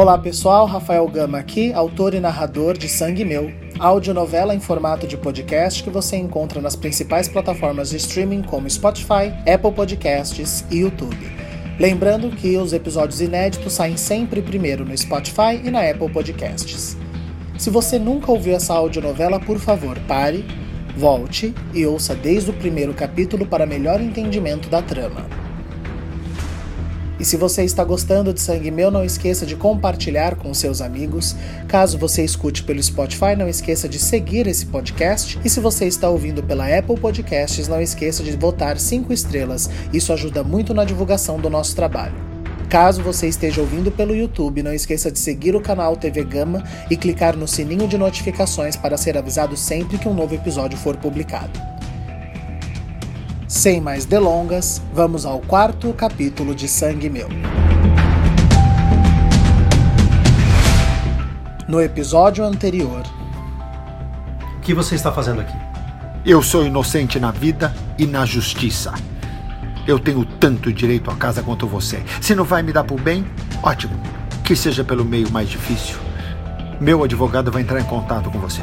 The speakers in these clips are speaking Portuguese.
Olá pessoal, Rafael Gama aqui, autor e narrador de Sangue Meu, audionovela em formato de podcast que você encontra nas principais plataformas de streaming como Spotify, Apple Podcasts e YouTube. Lembrando que os episódios inéditos saem sempre primeiro no Spotify e na Apple Podcasts. Se você nunca ouviu essa audionovela, por favor, pare, volte e ouça desde o primeiro capítulo para melhor entendimento da trama. E se você está gostando de Sangue Meu, não esqueça de compartilhar com seus amigos. Caso você escute pelo Spotify, não esqueça de seguir esse podcast. E se você está ouvindo pela Apple Podcasts, não esqueça de votar 5 estrelas. Isso ajuda muito na divulgação do nosso trabalho. Caso você esteja ouvindo pelo YouTube, não esqueça de seguir o canal TV Gama e clicar no sininho de notificações para ser avisado sempre que um novo episódio for publicado. Sem mais delongas, vamos ao quarto capítulo de Sangue Meu. No episódio anterior. O que você está fazendo aqui? Eu sou inocente na vida e na justiça. Eu tenho tanto direito à casa quanto você. Se não vai me dar por bem, ótimo. Que seja pelo meio mais difícil. Meu advogado vai entrar em contato com você.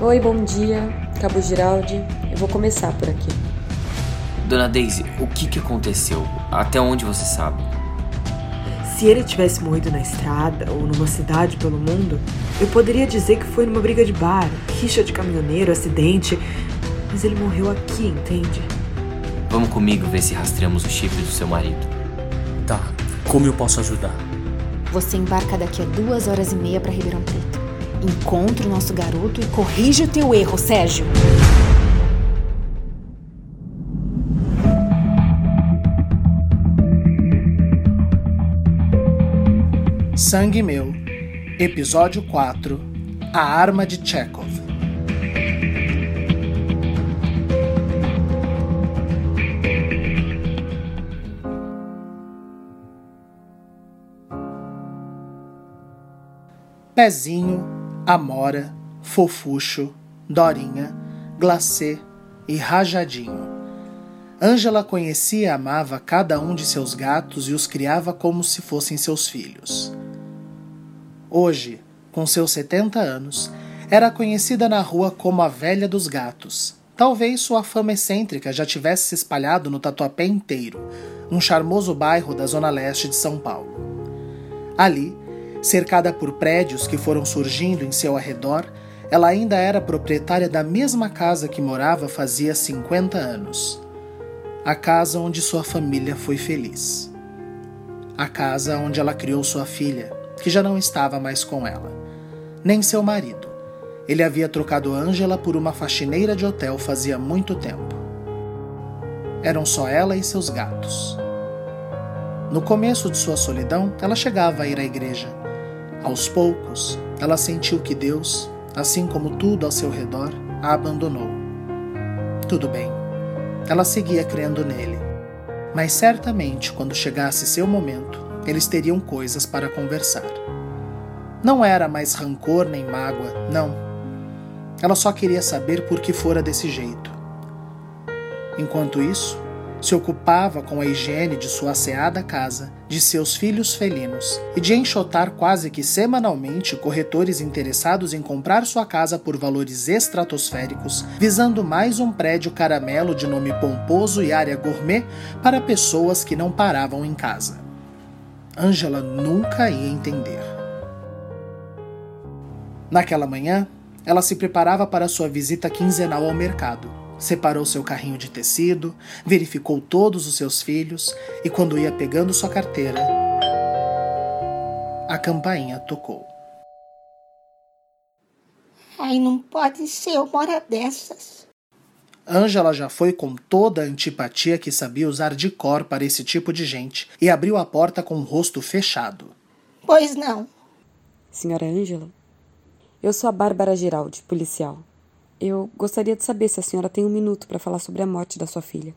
Oi, bom dia. Cabo Giraldi. Eu vou começar por aqui. Dona Daisy, o que, que aconteceu? Até onde você sabe? Se ele tivesse morrido na estrada ou numa cidade pelo mundo, eu poderia dizer que foi numa briga de bar, rixa de caminhoneiro, acidente. Mas ele morreu aqui, entende? Vamos comigo ver se rastreamos o chifre do seu marido. Tá, como eu posso ajudar? Você embarca daqui a duas horas e meia para Ribeirão Preto. Encontre o nosso garoto e corrija o teu erro, Sérgio. Sangue Meu, Episódio 4 A Arma de Chekhov. Pezinho, Amora, Fofuxo, Dorinha, Glacê e Rajadinho. Ângela conhecia e amava cada um de seus gatos e os criava como se fossem seus filhos. Hoje, com seus 70 anos, era conhecida na rua como a Velha dos Gatos. Talvez sua fama excêntrica já tivesse se espalhado no Tatuapé inteiro, um charmoso bairro da zona leste de São Paulo. Ali, cercada por prédios que foram surgindo em seu arredor, ela ainda era proprietária da mesma casa que morava fazia 50 anos. A casa onde sua família foi feliz. A casa onde ela criou sua filha, que já não estava mais com ela, nem seu marido. Ele havia trocado Angela por uma faxineira de hotel fazia muito tempo. Eram só ela e seus gatos. No começo de sua solidão, ela chegava a ir à igreja. Aos poucos, ela sentiu que Deus, assim como tudo ao seu redor, a abandonou. Tudo bem, ela seguia crendo nele. Mas certamente, quando chegasse seu momento, eles teriam coisas para conversar. Não era mais rancor nem mágoa, não. Ela só queria saber por que fora desse jeito. Enquanto isso, se ocupava com a higiene de sua asseada casa, de seus filhos felinos e de enxotar quase que semanalmente corretores interessados em comprar sua casa por valores estratosféricos, visando mais um prédio caramelo de nome pomposo e área gourmet para pessoas que não paravam em casa. Angela nunca ia entender. Naquela manhã, ela se preparava para sua visita quinzenal ao mercado. Separou seu carrinho de tecido, verificou todos os seus filhos e, quando ia pegando sua carteira, a campainha tocou. Ai, não pode ser uma hora dessas. Angela já foi com toda a antipatia que sabia usar de cor para esse tipo de gente e abriu a porta com o rosto fechado. Pois não. Senhora Ângela, eu sou a Bárbara Giraldi, policial. Eu gostaria de saber se a senhora tem um minuto para falar sobre a morte da sua filha.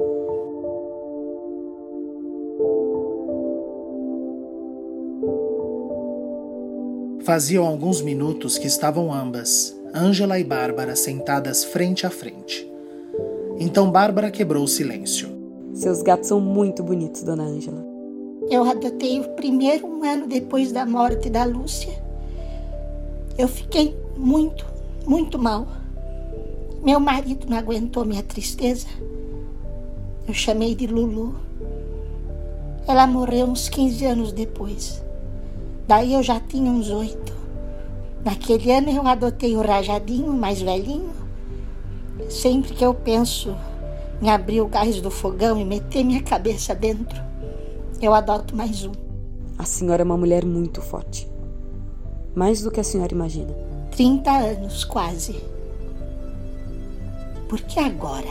Faziam alguns minutos que estavam ambas, Ângela e Bárbara, sentadas frente a frente. Então Bárbara quebrou o silêncio. Seus gatos são muito bonitos, dona Ângela. Eu adotei o primeiro um ano depois da morte da Lúcia. Eu fiquei muito, muito mal. Meu marido não aguentou minha tristeza. Eu chamei de Lulu. Ela morreu uns 15 anos depois. Daí eu já tinha uns oito. Naquele ano eu adotei o Rajadinho, mais velhinho. Sempre que eu penso em abrir o gás do fogão e meter minha cabeça dentro, eu adoto mais um. A senhora é uma mulher muito forte. Mais do que a senhora imagina. 30 anos, quase. Por que agora?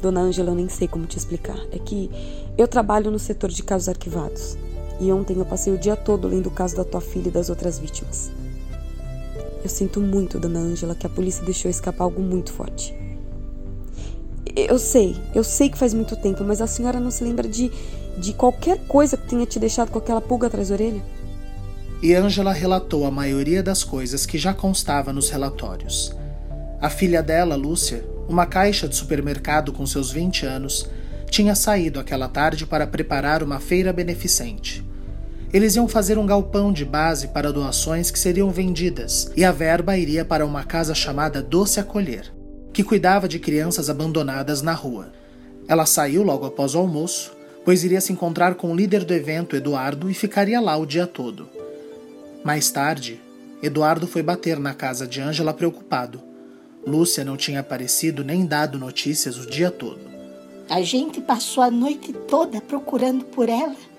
Dona Ângela, eu nem sei como te explicar. É que eu trabalho no setor de casos arquivados. E ontem eu passei o dia todo lendo o caso da tua filha e das outras vítimas. Eu sinto muito, Dona Ângela, que a polícia deixou escapar algo muito forte. Eu sei, eu sei que faz muito tempo, mas a senhora não se lembra de, de qualquer coisa que tenha te deixado com aquela pulga atrás da orelha? E Ângela relatou a maioria das coisas que já constava nos relatórios. A filha dela, Lúcia, uma caixa de supermercado com seus 20 anos, tinha saído aquela tarde para preparar uma feira beneficente. Eles iam fazer um galpão de base para doações que seriam vendidas, e a verba iria para uma casa chamada Doce Acolher, que cuidava de crianças abandonadas na rua. Ela saiu logo após o almoço, pois iria se encontrar com o líder do evento, Eduardo, e ficaria lá o dia todo. Mais tarde, Eduardo foi bater na casa de Ângela preocupado. Lúcia não tinha aparecido nem dado notícias o dia todo. A gente passou a noite toda procurando por ela.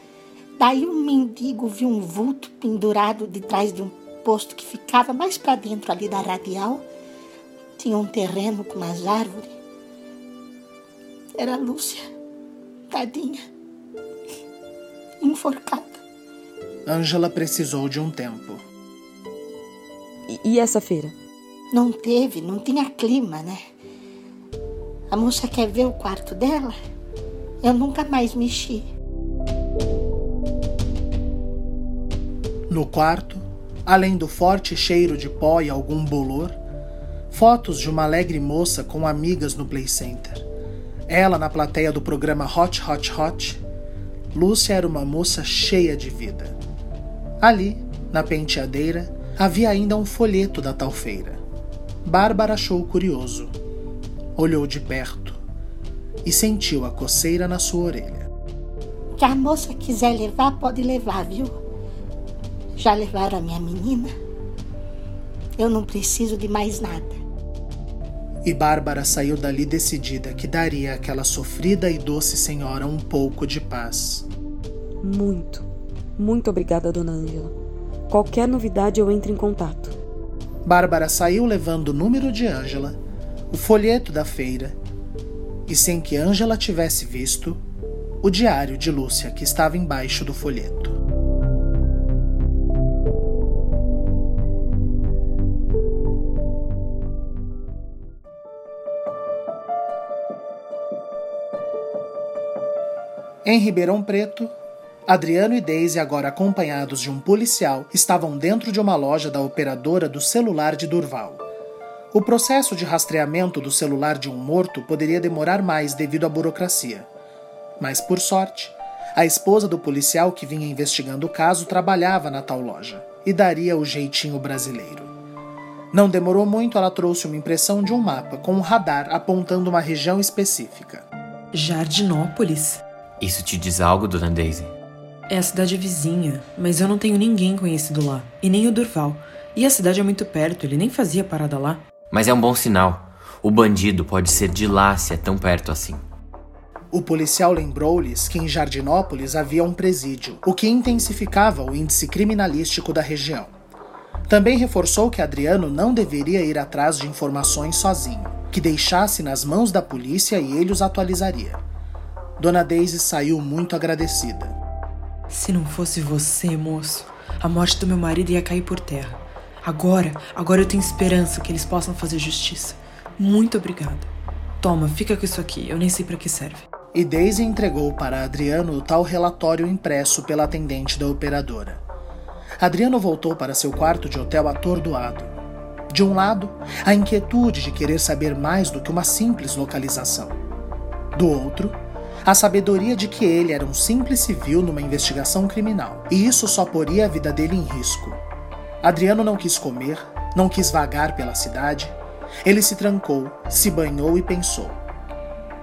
Daí um mendigo viu um vulto pendurado de trás de um posto que ficava mais para dentro ali da radial. Tinha um terreno com umas árvores. Era Lúcia, tadinha, enforcada. Ângela precisou de um tempo. E, e essa feira? Não teve, não tinha clima, né? A moça quer ver o quarto dela? Eu nunca mais mexi. No quarto, além do forte cheiro de pó e algum bolor, fotos de uma alegre moça com amigas no play center. Ela na plateia do programa Hot Hot Hot. Lúcia era uma moça cheia de vida. Ali, na penteadeira, havia ainda um folheto da tal feira. Bárbara achou curioso. Olhou de perto e sentiu a coceira na sua orelha. Que a moça quiser levar, pode levar, viu? Já levaram a minha menina? Eu não preciso de mais nada. E Bárbara saiu dali decidida que daria àquela sofrida e doce senhora um pouco de paz. Muito, muito obrigada, dona Ângela. Qualquer novidade eu entro em contato. Bárbara saiu levando o número de Ângela, o folheto da feira e, sem que Ângela tivesse visto, o diário de Lúcia que estava embaixo do folheto. Em Ribeirão Preto, Adriano e Daisy, agora acompanhados de um policial, estavam dentro de uma loja da operadora do celular de Durval. O processo de rastreamento do celular de um morto poderia demorar mais devido à burocracia. Mas, por sorte, a esposa do policial que vinha investigando o caso trabalhava na tal loja e daria o jeitinho brasileiro. Não demorou muito, ela trouxe uma impressão de um mapa com um radar apontando uma região específica. Jardinópolis? Isso te diz algo, dona Daisy? É a cidade vizinha, mas eu não tenho ninguém conhecido lá, e nem o Durval. E a cidade é muito perto, ele nem fazia parada lá. Mas é um bom sinal. O bandido pode ser de lá se é tão perto assim. O policial lembrou-lhes que em Jardinópolis havia um presídio, o que intensificava o índice criminalístico da região. Também reforçou que Adriano não deveria ir atrás de informações sozinho, que deixasse nas mãos da polícia e ele os atualizaria. Dona Daisy saiu muito agradecida. Se não fosse você, moço, a morte do meu marido ia cair por terra. Agora, agora eu tenho esperança que eles possam fazer justiça. Muito obrigada. Toma, fica com isso aqui, eu nem sei para que serve. E Daisy entregou para Adriano o tal relatório impresso pela atendente da operadora. Adriano voltou para seu quarto de hotel atordoado. De um lado, a inquietude de querer saber mais do que uma simples localização. Do outro, a sabedoria de que ele era um simples civil numa investigação criminal, e isso só poria a vida dele em risco. Adriano não quis comer, não quis vagar pela cidade. Ele se trancou, se banhou e pensou: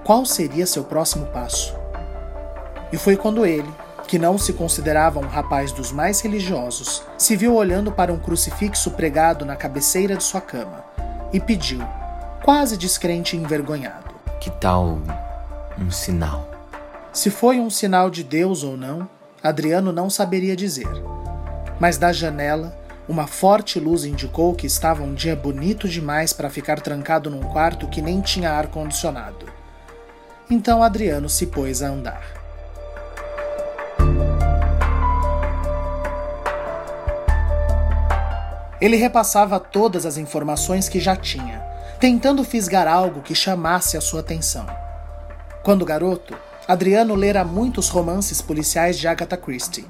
qual seria seu próximo passo? E foi quando ele, que não se considerava um rapaz dos mais religiosos, se viu olhando para um crucifixo pregado na cabeceira de sua cama e pediu, quase descrente e envergonhado: Que tal um sinal? Se foi um sinal de Deus ou não, Adriano não saberia dizer. Mas da janela, uma forte luz indicou que estava um dia bonito demais para ficar trancado num quarto que nem tinha ar condicionado. Então Adriano se pôs a andar. Ele repassava todas as informações que já tinha, tentando fisgar algo que chamasse a sua atenção. Quando garoto, Adriano lera muitos romances policiais de Agatha Christie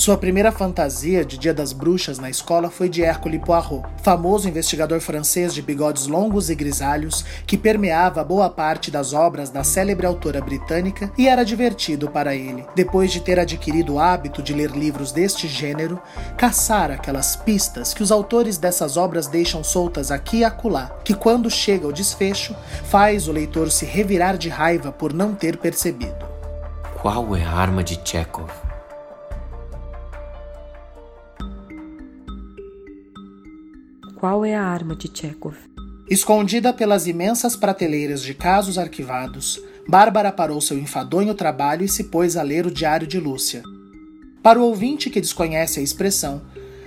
sua primeira fantasia de Dia das Bruxas na escola foi de Hercule Poirot, famoso investigador francês de bigodes longos e grisalhos que permeava boa parte das obras da célebre autora britânica e era divertido para ele, depois de ter adquirido o hábito de ler livros deste gênero, caçar aquelas pistas que os autores dessas obras deixam soltas aqui e acolá, que quando chega o desfecho, faz o leitor se revirar de raiva por não ter percebido. Qual é a arma de Chekhov? Qual é a arma de Chekhov? Escondida pelas imensas prateleiras de casos arquivados, Bárbara parou seu enfadonho trabalho e se pôs a ler o diário de Lúcia. Para o ouvinte que desconhece a expressão,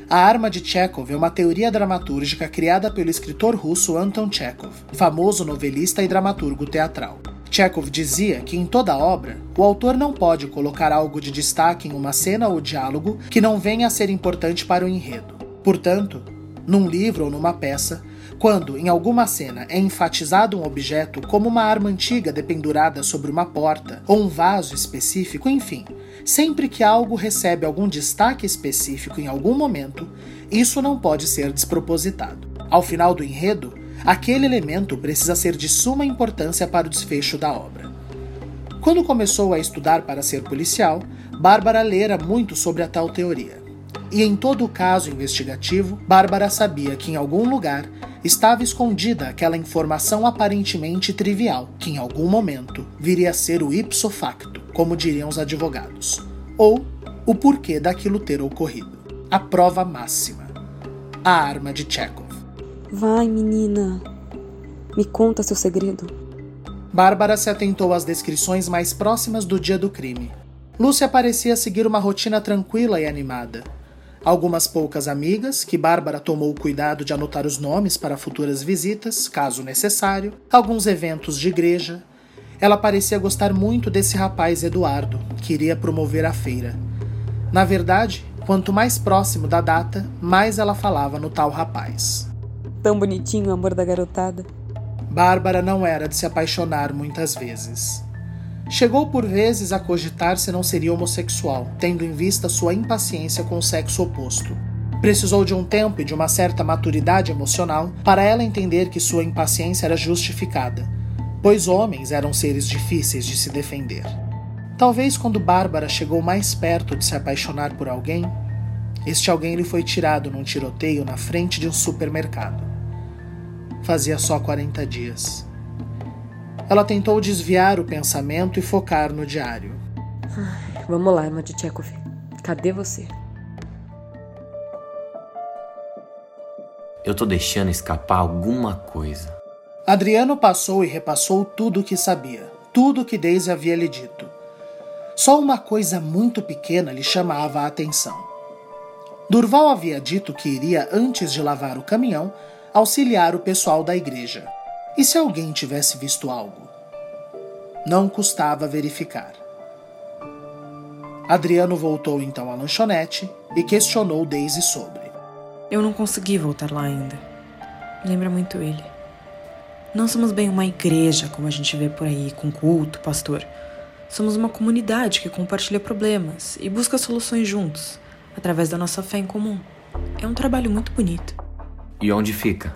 a arma de Chekhov é uma teoria dramatúrgica criada pelo escritor russo Anton Chekhov, famoso novelista e dramaturgo teatral. Chekhov dizia que em toda obra, o autor não pode colocar algo de destaque em uma cena ou diálogo que não venha a ser importante para o enredo. Portanto, num livro ou numa peça, quando em alguma cena é enfatizado um objeto como uma arma antiga dependurada sobre uma porta ou um vaso específico, enfim, sempre que algo recebe algum destaque específico em algum momento, isso não pode ser despropositado. Ao final do enredo, aquele elemento precisa ser de suma importância para o desfecho da obra. Quando começou a estudar para ser policial, Bárbara lera muito sobre a tal teoria. E em todo o caso investigativo, Bárbara sabia que em algum lugar estava escondida aquela informação aparentemente trivial, que em algum momento viria a ser o ipso facto, como diriam os advogados, ou o porquê daquilo ter ocorrido. A prova máxima. A arma de Chekhov. Vai, menina. Me conta seu segredo. Bárbara se atentou às descrições mais próximas do dia do crime. Lúcia parecia seguir uma rotina tranquila e animada algumas poucas amigas, que Bárbara tomou o cuidado de anotar os nomes para futuras visitas, caso necessário, alguns eventos de igreja. Ela parecia gostar muito desse rapaz Eduardo, que iria promover a feira. Na verdade, quanto mais próximo da data, mais ela falava no tal rapaz. Tão bonitinho o amor da garotada. Bárbara não era de se apaixonar muitas vezes. Chegou por vezes a cogitar se não seria homossexual, tendo em vista sua impaciência com o sexo oposto. Precisou de um tempo e de uma certa maturidade emocional para ela entender que sua impaciência era justificada, pois homens eram seres difíceis de se defender. Talvez quando Bárbara chegou mais perto de se apaixonar por alguém, este alguém lhe foi tirado num tiroteio na frente de um supermercado. Fazia só 40 dias. Ela tentou desviar o pensamento e focar no diário. Ai, vamos lá, irmã de Tchekov. Cadê você? Eu tô deixando escapar alguma coisa. Adriano passou e repassou tudo o que sabia, tudo o que Daisy havia lhe dito. Só uma coisa muito pequena lhe chamava a atenção. Durval havia dito que iria, antes de lavar o caminhão, auxiliar o pessoal da igreja. E se alguém tivesse visto algo? Não custava verificar. Adriano voltou então à lanchonete e questionou Daisy sobre. Eu não consegui voltar lá ainda. Lembra muito ele. Não somos bem uma igreja como a gente vê por aí, com culto, pastor. Somos uma comunidade que compartilha problemas e busca soluções juntos, através da nossa fé em comum. É um trabalho muito bonito. E onde fica?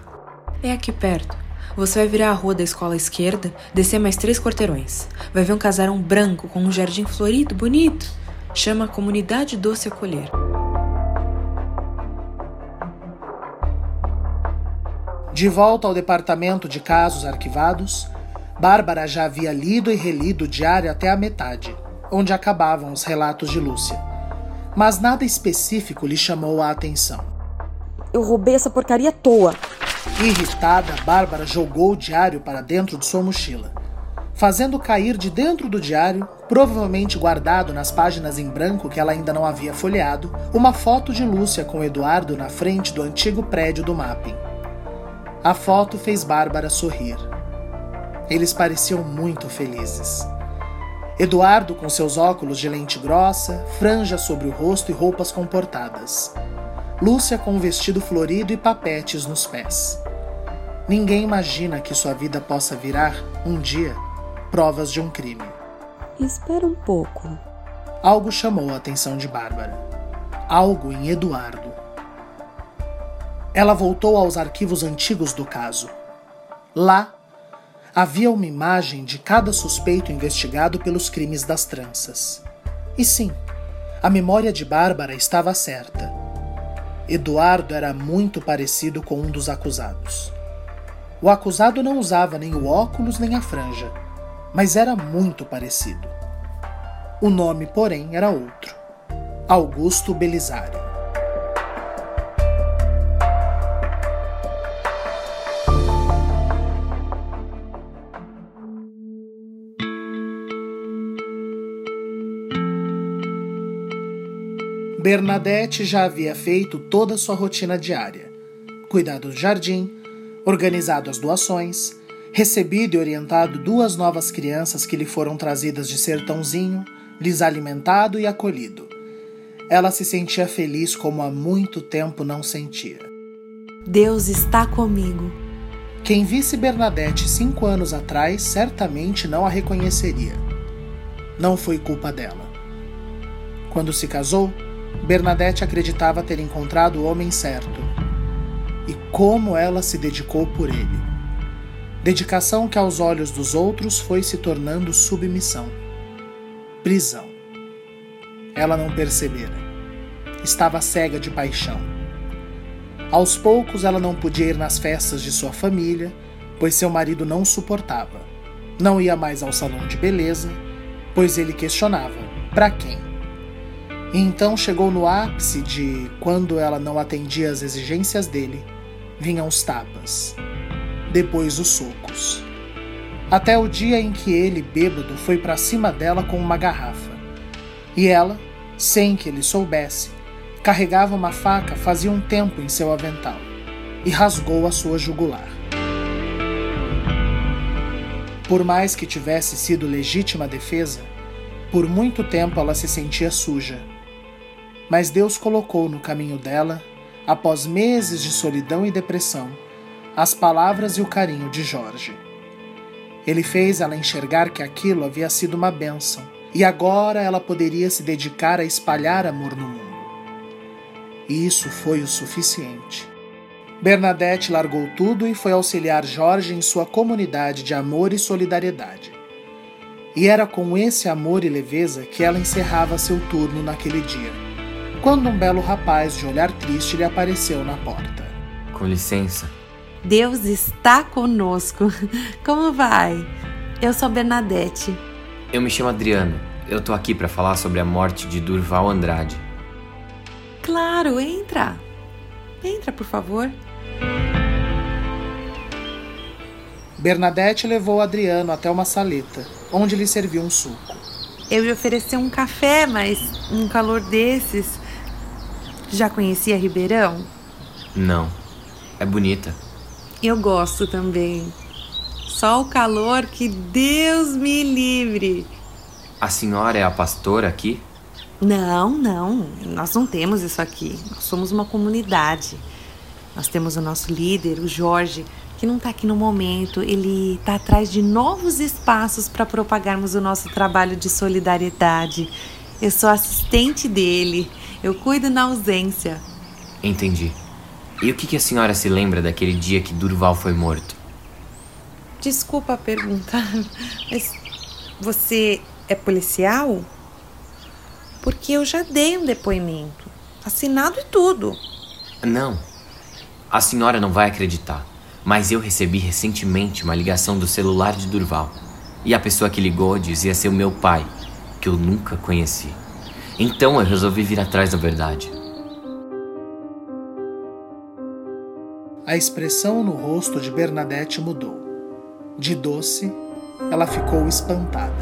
É aqui perto Você vai virar a rua da escola à esquerda, descer mais três quarteirões. Vai ver um casarão branco com um jardim florido, bonito. Chama Comunidade Doce Acolher. De volta ao departamento de casos arquivados, Bárbara já havia lido e relido o diário até a metade, onde acabavam os relatos de Lúcia. Mas nada específico lhe chamou a atenção. Eu roubei essa porcaria à toa. Irritada, Bárbara jogou o diário para dentro de sua mochila, fazendo cair de dentro do diário, provavelmente guardado nas páginas em branco que ela ainda não havia folheado, uma foto de Lúcia com Eduardo na frente do antigo prédio do mapping. A foto fez Bárbara sorrir. Eles pareciam muito felizes. Eduardo com seus óculos de lente grossa, franja sobre o rosto e roupas comportadas. Lúcia com um vestido florido e papetes nos pés. Ninguém imagina que sua vida possa virar, um dia, provas de um crime. Espera um pouco. Algo chamou a atenção de Bárbara. Algo em Eduardo. Ela voltou aos arquivos antigos do caso. Lá, havia uma imagem de cada suspeito investigado pelos crimes das tranças. E sim, a memória de Bárbara estava certa. Eduardo era muito parecido com um dos acusados. O acusado não usava nem o óculos nem a franja, mas era muito parecido. O nome, porém, era outro: Augusto Belisário. Bernadette já havia feito toda a sua rotina diária: cuidado do jardim, organizado as doações, recebido e orientado duas novas crianças que lhe foram trazidas de sertãozinho, lhes alimentado e acolhido. Ela se sentia feliz como há muito tempo não sentia. Deus está comigo. Quem visse Bernadette cinco anos atrás certamente não a reconheceria. Não foi culpa dela. Quando se casou, Bernadette acreditava ter encontrado o homem certo. E como ela se dedicou por ele. Dedicação que aos olhos dos outros foi se tornando submissão. Prisão. Ela não percebera. Estava cega de paixão. Aos poucos ela não podia ir nas festas de sua família, pois seu marido não suportava. Não ia mais ao salão de beleza, pois ele questionava: para quem? Então chegou no ápice de quando ela não atendia às exigências dele, vinham os tapas, depois os socos. Até o dia em que ele, bêbado, foi para cima dela com uma garrafa. E ela, sem que ele soubesse, carregava uma faca fazia um tempo em seu avental e rasgou a sua jugular. Por mais que tivesse sido legítima defesa, por muito tempo ela se sentia suja mas Deus colocou no caminho dela, após meses de solidão e depressão, as palavras e o carinho de Jorge. Ele fez ela enxergar que aquilo havia sido uma bênção e agora ela poderia se dedicar a espalhar amor no mundo. E isso foi o suficiente. Bernadette largou tudo e foi auxiliar Jorge em sua comunidade de amor e solidariedade. E era com esse amor e leveza que ela encerrava seu turno naquele dia quando um belo rapaz de olhar triste lhe apareceu na porta. Com licença. Deus está conosco. Como vai? Eu sou Bernadette. Eu me chamo Adriano. Eu tô aqui para falar sobre a morte de Durval Andrade. Claro, entra. Entra, por favor. Bernadette levou Adriano até uma saleta, onde lhe serviu um suco. Eu lhe ofereci um café, mas um calor desses já conhecia Ribeirão? Não. É bonita. Eu gosto também. Só o calor que Deus me livre. A senhora é a pastora aqui? Não, não. Nós não temos isso aqui. Nós somos uma comunidade. Nós temos o nosso líder, o Jorge, que não está aqui no momento. Ele está atrás de novos espaços para propagarmos o nosso trabalho de solidariedade. Eu sou assistente dele. Eu cuido na ausência. Entendi. E o que, que a senhora se lembra daquele dia que Durval foi morto? desculpa a pergunta, mas você é policial? Porque eu já dei um depoimento, assinado e tudo. Não. A senhora não vai acreditar, mas eu recebi recentemente uma ligação do celular de Durval. E a pessoa que ligou dizia ser o meu pai, que eu nunca conheci. Então eu resolvi vir atrás da verdade. A expressão no rosto de Bernadette mudou. De doce, ela ficou espantada.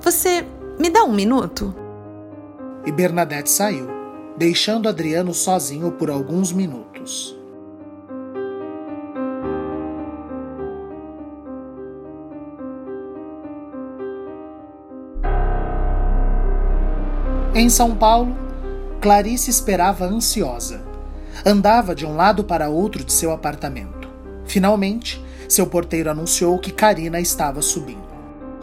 Você me dá um minuto? E Bernadette saiu, deixando Adriano sozinho por alguns minutos. Em São Paulo, Clarice esperava ansiosa. Andava de um lado para outro de seu apartamento. Finalmente, seu porteiro anunciou que Karina estava subindo.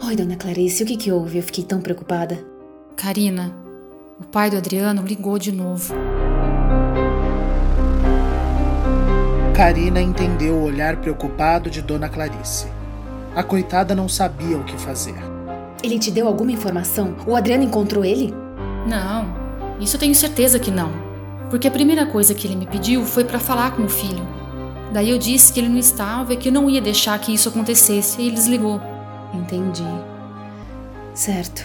Oi, dona Clarice, o que, que houve? Eu fiquei tão preocupada. Karina, o pai do Adriano ligou de novo. Karina entendeu o olhar preocupado de Dona Clarice. A coitada não sabia o que fazer. Ele te deu alguma informação? O Adriano encontrou ele? Não, isso eu tenho certeza que não. Porque a primeira coisa que ele me pediu foi para falar com o filho. Daí eu disse que ele não estava e que eu não ia deixar que isso acontecesse, e ele desligou. Entendi. Certo.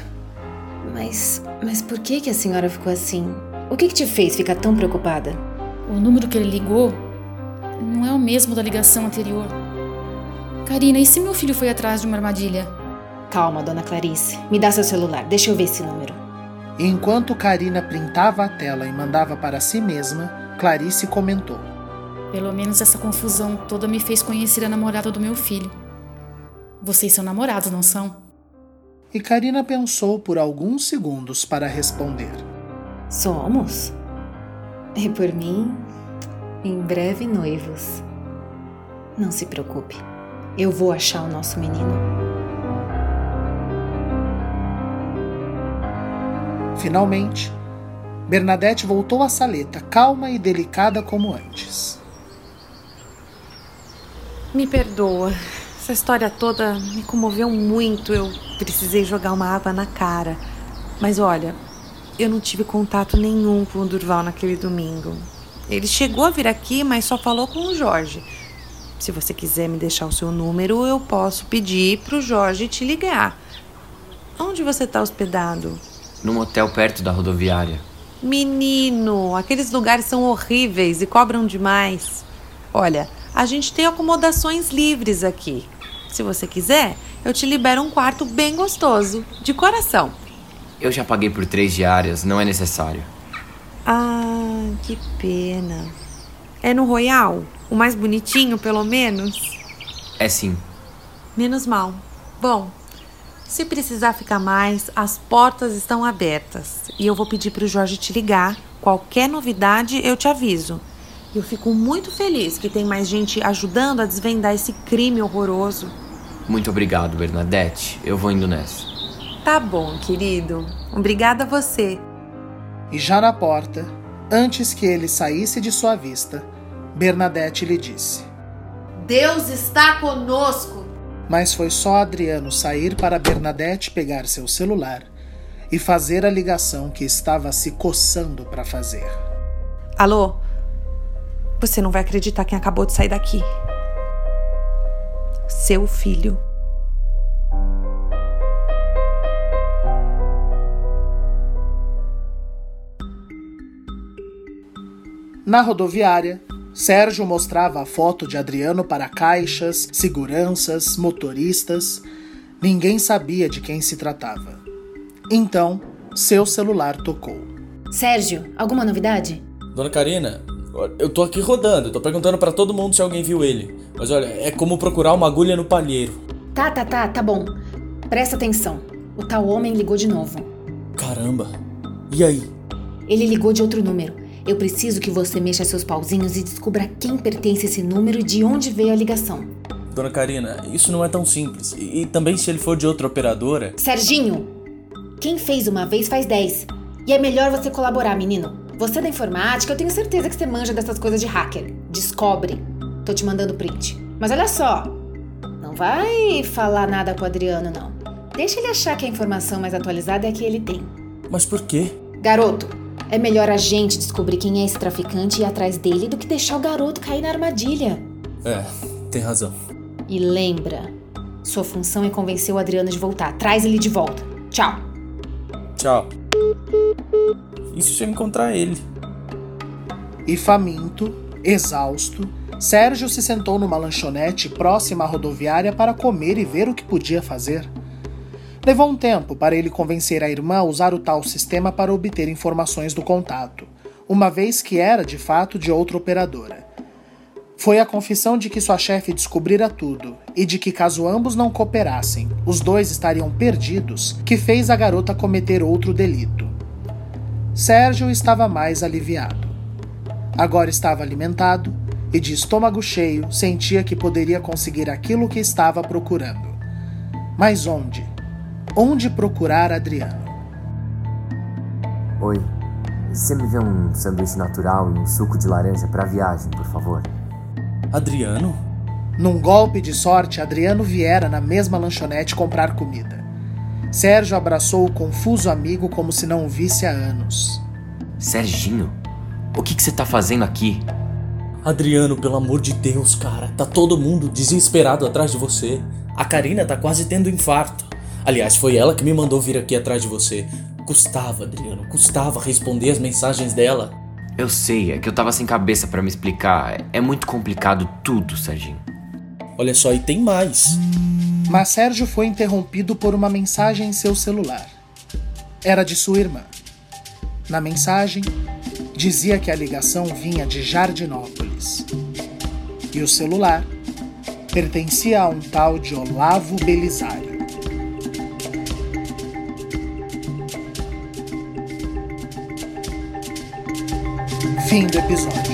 Mas, mas por que que a senhora ficou assim? O que que te fez ficar tão preocupada? O número que ele ligou não é o mesmo da ligação anterior. Karina, e se meu filho foi atrás de uma armadilha? Calma, dona Clarice. Me dá seu celular. Deixa eu ver esse número. Enquanto Karina printava a tela e mandava para si mesma, Clarice comentou: Pelo menos essa confusão toda me fez conhecer a namorada do meu filho. Vocês são namorados, não são? E Karina pensou por alguns segundos para responder: Somos? E por mim, em breve noivos. Não se preocupe. Eu vou achar o nosso menino. Finalmente, Bernadette voltou à saleta, calma e delicada como antes. Me perdoa. Essa história toda me comoveu muito. Eu precisei jogar uma água na cara. Mas olha, eu não tive contato nenhum com o Durval naquele domingo. Ele chegou a vir aqui, mas só falou com o Jorge. Se você quiser me deixar o seu número, eu posso pedir pro Jorge te ligar. Onde você está hospedado? Num hotel perto da rodoviária. Menino, aqueles lugares são horríveis e cobram demais. Olha, a gente tem acomodações livres aqui. Se você quiser, eu te libero um quarto bem gostoso, de coração. Eu já paguei por três diárias, não é necessário. Ah, que pena. É no Royal? O mais bonitinho, pelo menos? É sim. Menos mal. Bom, se precisar ficar mais, as portas estão abertas. E eu vou pedir para o Jorge te ligar. Qualquer novidade, eu te aviso. Eu fico muito feliz que tem mais gente ajudando a desvendar esse crime horroroso. Muito obrigado, Bernadette. Eu vou indo nessa. Tá bom, querido. Obrigada a você. E já na porta, antes que ele saísse de sua vista, Bernadette lhe disse: Deus está conosco. Mas foi só Adriano sair para Bernadette pegar seu celular e fazer a ligação que estava se coçando para fazer. Alô? Você não vai acreditar quem acabou de sair daqui. Seu filho. Na rodoviária, Sérgio mostrava a foto de Adriano para caixas, seguranças, motoristas. Ninguém sabia de quem se tratava. Então, seu celular tocou. Sérgio, alguma novidade? Dona Karina, eu tô aqui rodando, tô perguntando para todo mundo se alguém viu ele. Mas olha, é como procurar uma agulha no palheiro. Tá, tá, tá, tá bom. Presta atenção. O tal homem ligou de novo. Caramba. E aí? Ele ligou de outro número. Eu preciso que você mexa seus pauzinhos e descubra quem pertence esse número e de onde veio a ligação. Dona Karina, isso não é tão simples. E, e também se ele for de outra operadora. Serginho! Quem fez uma vez faz dez. E é melhor você colaborar, menino. Você é da informática, eu tenho certeza que você manja dessas coisas de hacker. Descobre. Tô te mandando print. Mas olha só, não vai falar nada com o Adriano, não. Deixa ele achar que a informação mais atualizada é a que ele tem. Mas por quê? Garoto, é melhor a gente descobrir quem é esse traficante e ir atrás dele do que deixar o garoto cair na armadilha. É, tem razão. E lembra, sua função é convencer o Adriano de voltar. Traz ele de volta. Tchau. Tchau. E se eu encontrar ele? E faminto, exausto, Sérgio se sentou numa lanchonete próxima à rodoviária para comer e ver o que podia fazer. Levou um tempo para ele convencer a irmã a usar o tal sistema para obter informações do contato, uma vez que era de fato de outra operadora. Foi a confissão de que sua chefe descobrira tudo e de que, caso ambos não cooperassem, os dois estariam perdidos, que fez a garota cometer outro delito. Sérgio estava mais aliviado. Agora estava alimentado e, de estômago cheio, sentia que poderia conseguir aquilo que estava procurando. Mas onde? Onde procurar Adriano? Oi, você me vê um sanduíche natural e um suco de laranja para viagem, por favor? Adriano? Num golpe de sorte, Adriano viera na mesma lanchonete comprar comida. Sérgio abraçou o confuso amigo como se não o visse há anos. Serginho, o que, que você tá fazendo aqui? Adriano, pelo amor de Deus, cara. Tá todo mundo desesperado atrás de você. A Karina tá quase tendo infarto. Aliás, foi ela que me mandou vir aqui atrás de você. Custava, Adriano, custava responder as mensagens dela. Eu sei, é que eu tava sem cabeça para me explicar. É muito complicado tudo, Serginho. Olha só, e tem mais. Mas Sérgio foi interrompido por uma mensagem em seu celular. Era de sua irmã. Na mensagem, dizia que a ligação vinha de Jardinópolis. E o celular pertencia a um tal de Olavo Belisário. Fim do episódio.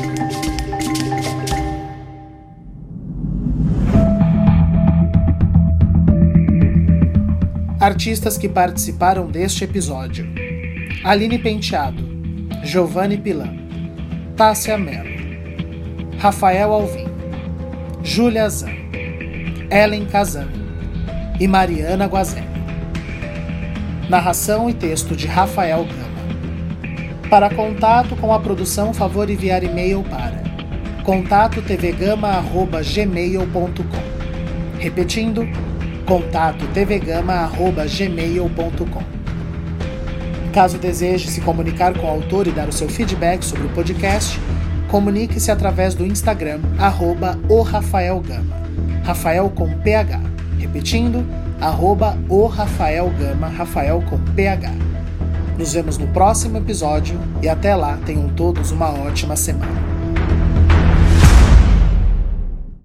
Artistas que participaram deste episódio: Aline Penteado, Giovanni Pilan, Tássia Mello, Rafael Alvim, Júlia Zan, Ellen Kazan e Mariana Guazelli. Narração e texto de Rafael Gama. Para contato com a produção, favor enviar e-mail para contato tvgama@gmail.com. Repetindo, contato tvgama@gmail.com. Caso deseje se comunicar com o autor e dar o seu feedback sobre o podcast, comunique-se através do Instagram, arroba o Rafael Gama. Rafael com PH. Repetindo, arroba o Rafael Gama, Rafael com PH. Nos vemos no próximo episódio e até lá tenham todos uma ótima semana.